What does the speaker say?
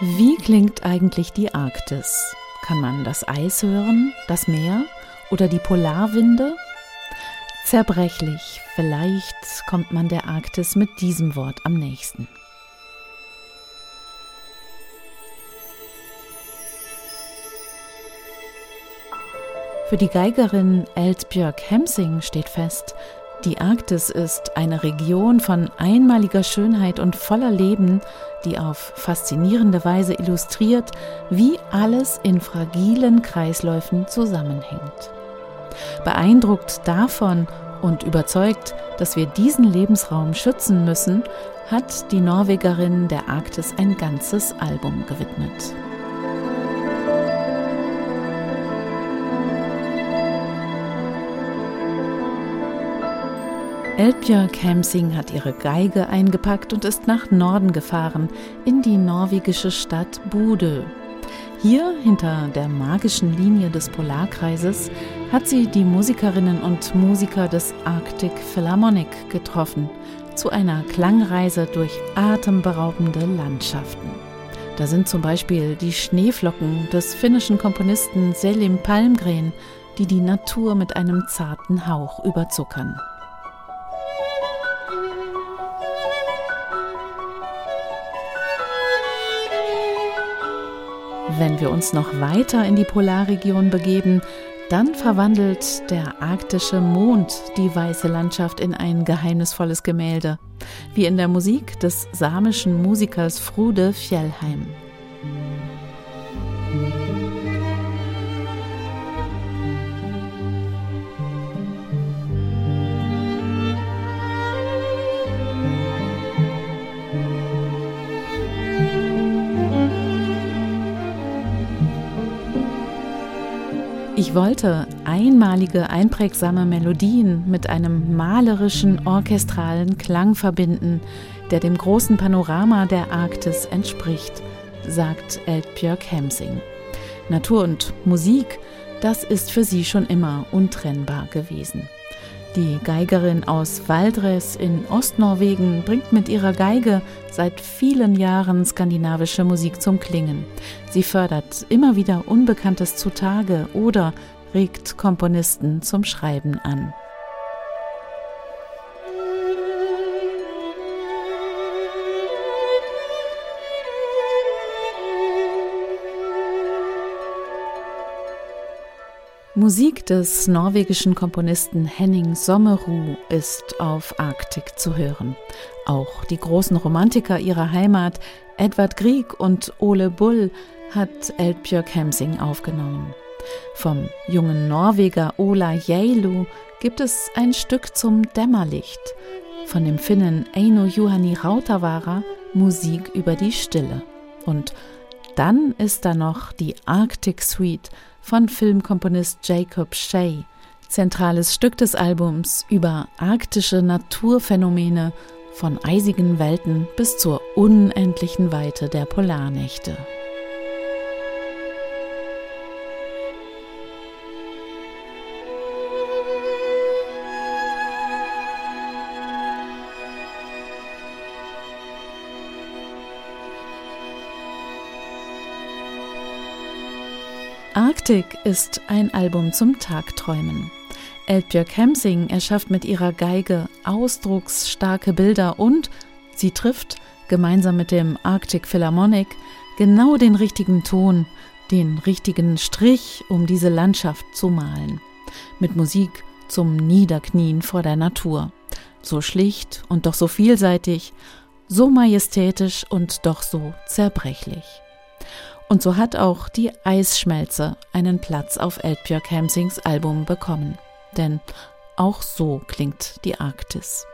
Wie klingt eigentlich die Arktis? Kann man das Eis hören, das Meer oder die Polarwinde? Zerbrechlich, vielleicht kommt man der Arktis mit diesem Wort am nächsten. Für die Geigerin Elsbjörg Hemsing steht fest, die Arktis ist eine Region von einmaliger Schönheit und voller Leben, die auf faszinierende Weise illustriert, wie alles in fragilen Kreisläufen zusammenhängt. Beeindruckt davon und überzeugt, dass wir diesen Lebensraum schützen müssen, hat die Norwegerin der Arktis ein ganzes Album gewidmet. Elbjörg Hemsing hat ihre Geige eingepackt und ist nach Norden gefahren, in die norwegische Stadt Bodø. Hier, hinter der magischen Linie des Polarkreises, hat sie die Musikerinnen und Musiker des Arctic Philharmonic getroffen, zu einer Klangreise durch atemberaubende Landschaften. Da sind zum Beispiel die Schneeflocken des finnischen Komponisten Selim Palmgren, die die Natur mit einem zarten Hauch überzuckern. Wenn wir uns noch weiter in die Polarregion begeben, dann verwandelt der arktische Mond die weiße Landschaft in ein geheimnisvolles Gemälde, wie in der Musik des samischen Musikers Frude Fjellheim. Ich wollte einmalige, einprägsame Melodien mit einem malerischen, orchestralen Klang verbinden, der dem großen Panorama der Arktis entspricht, sagt Eltbjörg Hemsing. Natur und Musik, das ist für sie schon immer untrennbar gewesen. Die Geigerin aus Valdres in Ostnorwegen bringt mit ihrer Geige seit vielen Jahren skandinavische Musik zum Klingen. Sie fördert immer wieder Unbekanntes zutage oder regt Komponisten zum Schreiben an. Musik des norwegischen Komponisten Henning Sommerud ist auf Arktik zu hören. Auch die großen Romantiker ihrer Heimat, Edvard Grieg und Ole Bull, hat Elbjörg Hemsing aufgenommen. Vom jungen Norweger Ola Jeilu gibt es ein Stück zum Dämmerlicht. Von dem Finnen Eino Juhani Rautavaara Musik über die Stille. Und dann ist da noch die Arctic Suite von Filmkomponist Jacob Shea, zentrales Stück des Albums über arktische Naturphänomene von eisigen Welten bis zur unendlichen Weite der Polarnächte. Arktik ist ein Album zum Tagträumen. Elbjörg Hemsing erschafft mit ihrer Geige ausdrucksstarke Bilder und sie trifft, gemeinsam mit dem Arctic Philharmonic, genau den richtigen Ton, den richtigen Strich, um diese Landschaft zu malen. Mit Musik zum Niederknien vor der Natur. So schlicht und doch so vielseitig, so majestätisch und doch so zerbrechlich. Und so hat auch die Eisschmelze einen Platz auf Elbjörg Hemsings Album bekommen. Denn auch so klingt die Arktis.